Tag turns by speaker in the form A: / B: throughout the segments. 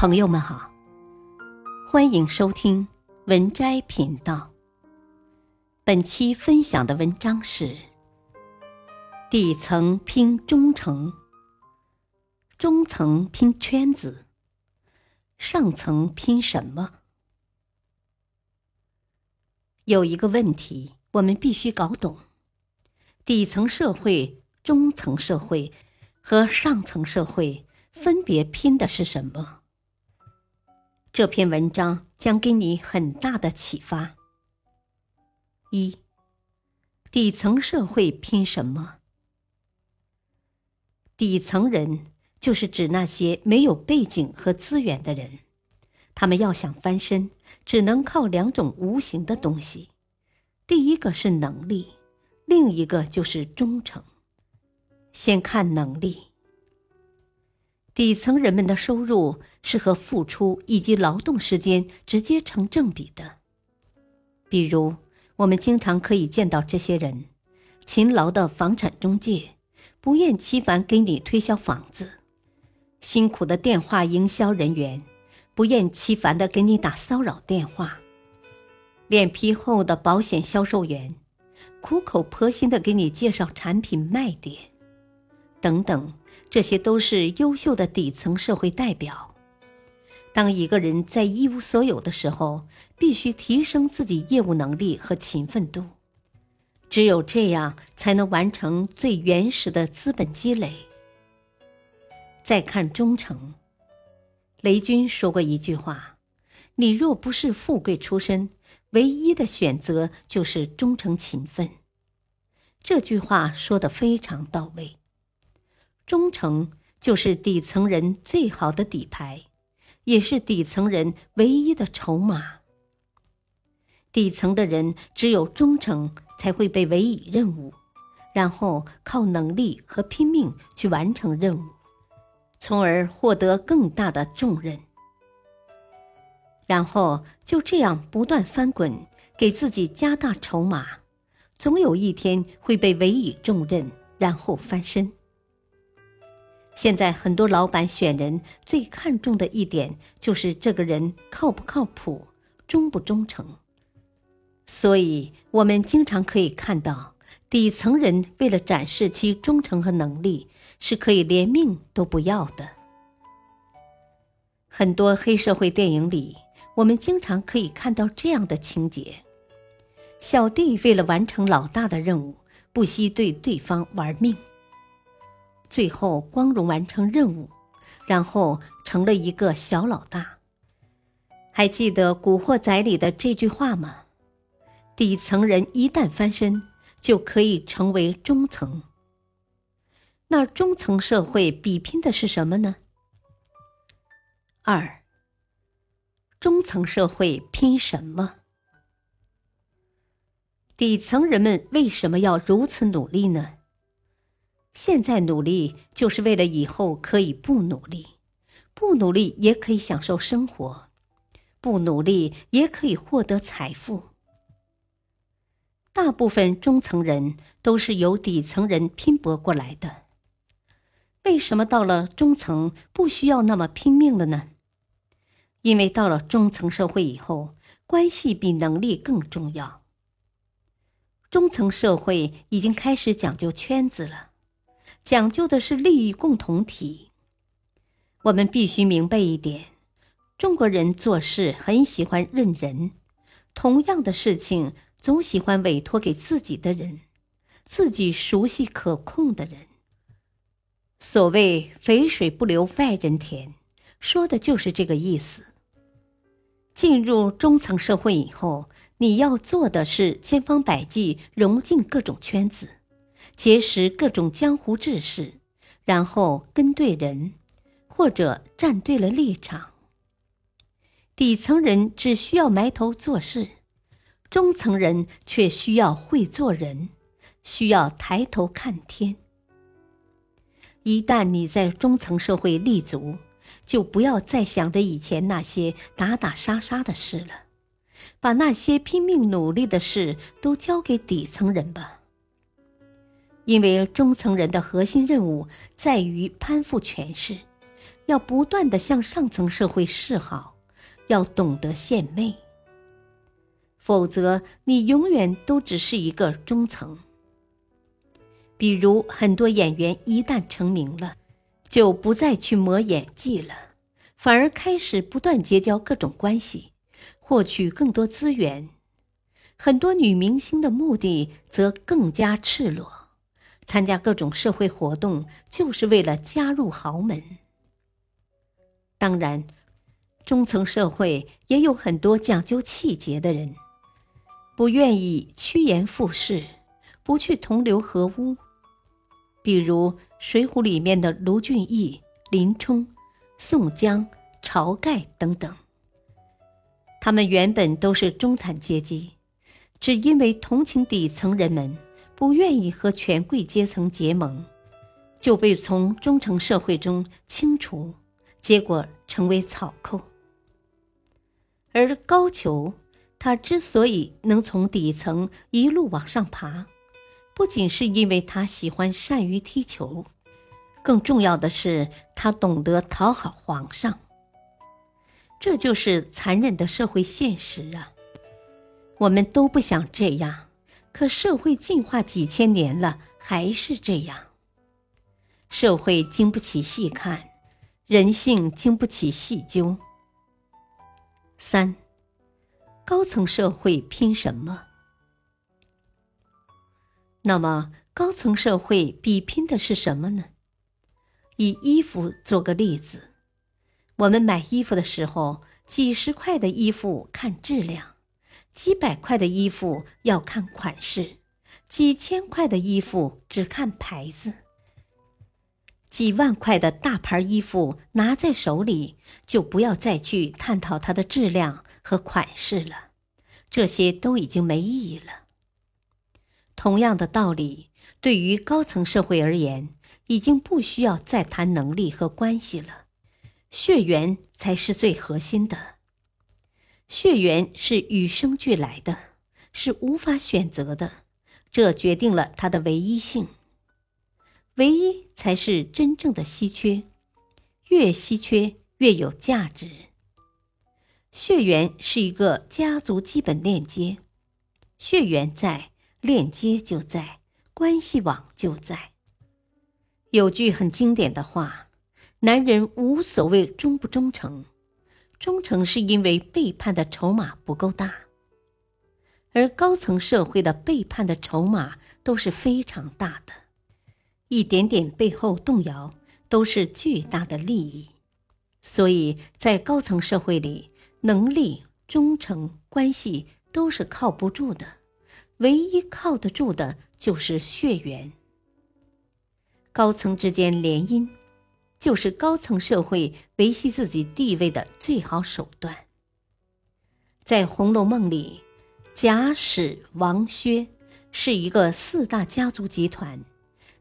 A: 朋友们好，欢迎收听文摘频道。本期分享的文章是：底层拼中层，中层拼圈子，上层拼什么？有一个问题，我们必须搞懂：底层社会、中层社会和上层社会分别拼的是什么？这篇文章将给你很大的启发。一，底层社会拼什么？底层人就是指那些没有背景和资源的人，他们要想翻身，只能靠两种无形的东西，第一个是能力，另一个就是忠诚。先看能力。底层人们的收入是和付出以及劳动时间直接成正比的。比如，我们经常可以见到这些人：勤劳的房产中介，不厌其烦给你推销房子；辛苦的电话营销人员，不厌其烦的给你打骚扰电话；脸皮厚的保险销售员，苦口婆心的给你介绍产品卖点，等等。这些都是优秀的底层社会代表。当一个人在一无所有的时候，必须提升自己业务能力和勤奋度，只有这样才能完成最原始的资本积累。再看忠诚，雷军说过一句话：“你若不是富贵出身，唯一的选择就是忠诚勤奋。”这句话说的非常到位。忠诚就是底层人最好的底牌，也是底层人唯一的筹码。底层的人只有忠诚，才会被委以任务，然后靠能力和拼命去完成任务，从而获得更大的重任。然后就这样不断翻滚，给自己加大筹码，总有一天会被委以重任，然后翻身。现在很多老板选人最看重的一点就是这个人靠不靠谱、忠不忠诚。所以，我们经常可以看到，底层人为了展示其忠诚和能力，是可以连命都不要的。很多黑社会电影里，我们经常可以看到这样的情节：小弟为了完成老大的任务，不惜对对方玩命。最后光荣完成任务，然后成了一个小老大。还记得《古惑仔》里的这句话吗？底层人一旦翻身，就可以成为中层。那中层社会比拼的是什么呢？二，中层社会拼什么？底层人们为什么要如此努力呢？现在努力就是为了以后可以不努力，不努力也可以享受生活，不努力也可以获得财富。大部分中层人都是由底层人拼搏过来的，为什么到了中层不需要那么拼命了呢？因为到了中层社会以后，关系比能力更重要。中层社会已经开始讲究圈子了。讲究的是利益共同体。我们必须明白一点：中国人做事很喜欢认人，同样的事情总喜欢委托给自己的人，自己熟悉可控的人。所谓“肥水不流外人田”，说的就是这个意思。进入中层社会以后，你要做的是千方百计融进各种圈子。结识各种江湖志士，然后跟对人，或者站对了立场。底层人只需要埋头做事，中层人却需要会做人，需要抬头看天。一旦你在中层社会立足，就不要再想着以前那些打打杀杀的事了，把那些拼命努力的事都交给底层人吧。因为中层人的核心任务在于攀附权势，要不断的向上层社会示好，要懂得献媚。否则，你永远都只是一个中层。比如，很多演员一旦成名了，就不再去磨演技了，反而开始不断结交各种关系，获取更多资源。很多女明星的目的则更加赤裸，参加各种社会活动就是为了加入豪门。当然，中层社会也有很多讲究气节的人，不愿意趋炎附势，不去同流合污。比如《水浒》里面的卢俊义、林冲、宋江、晁盖等等，他们原本都是中产阶级，只因为同情底层人们，不愿意和权贵阶层结盟，就被从中层社会中清除，结果成为草寇。而高俅，他之所以能从底层一路往上爬。不仅是因为他喜欢善于踢球，更重要的是他懂得讨好皇上。这就是残忍的社会现实啊！我们都不想这样，可社会进化几千年了，还是这样。社会经不起细看，人性经不起细究。三，高层社会拼什么？那么，高层社会比拼的是什么呢？以衣服做个例子，我们买衣服的时候，几十块的衣服看质量，几百块的衣服要看款式，几千块的衣服只看牌子，几万块的大牌衣服拿在手里，就不要再去探讨它的质量和款式了，这些都已经没意义了。同样的道理，对于高层社会而言，已经不需要再谈能力和关系了，血缘才是最核心的。血缘是与生俱来的，是无法选择的，这决定了它的唯一性。唯一才是真正的稀缺，越稀缺越有价值。血缘是一个家族基本链接，血缘在。链接就在，关系网就在。有句很经典的话：“男人无所谓忠不忠诚，忠诚是因为背叛的筹码不够大。”而高层社会的背叛的筹码都是非常大的，一点点背后动摇都是巨大的利益。所以在高层社会里，能力、忠诚、关系都是靠不住的。唯一靠得住的就是血缘。高层之间联姻，就是高层社会维系自己地位的最好手段。在《红楼梦》里，贾史王薛是一个四大家族集团，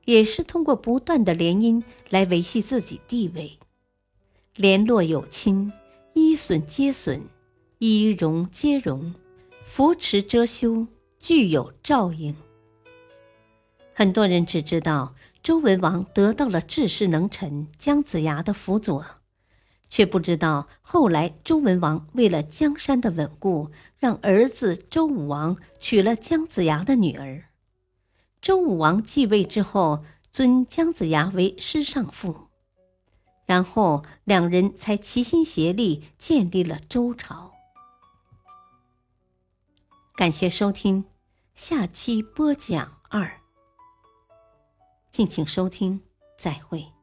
A: 也是通过不断的联姻来维系自己地位。联络有亲，依损皆损，依荣皆荣，扶持遮羞。具有照应。很多人只知道周文王得到了治世能臣姜子牙的辅佐，却不知道后来周文王为了江山的稳固，让儿子周武王娶了姜子牙的女儿。周武王继位之后，尊姜子牙为师尚父，然后两人才齐心协力建立了周朝。感谢收听，下期播讲二。敬请收听，再会。